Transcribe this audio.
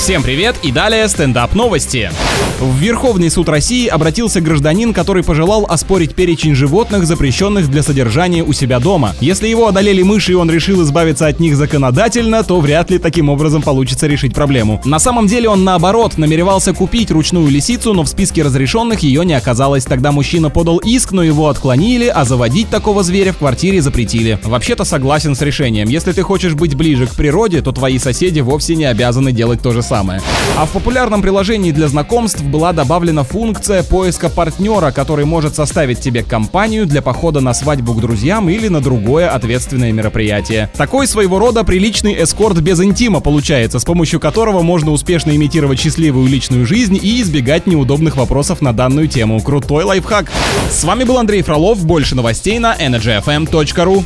Всем привет и далее стендап новости. В Верховный суд России обратился гражданин, который пожелал оспорить перечень животных, запрещенных для содержания у себя дома. Если его одолели мыши и он решил избавиться от них законодательно, то вряд ли таким образом получится решить проблему. На самом деле он наоборот намеревался купить ручную лисицу, но в списке разрешенных ее не оказалось. Тогда мужчина подал иск, но его отклонили, а заводить такого зверя в квартире запретили. Вообще-то согласен с решением. Если ты хочешь быть ближе к природе, то твои соседи вовсе не обязаны делать то же самое. А в популярном приложении для знакомств была добавлена функция поиска партнера, который может составить тебе компанию для похода на свадьбу к друзьям или на другое ответственное мероприятие. Такой своего рода приличный эскорт без интима получается, с помощью которого можно успешно имитировать счастливую личную жизнь и избегать неудобных вопросов на данную тему. Крутой лайфхак. С вами был Андрей Фролов. Больше новостей на energyfm.ru.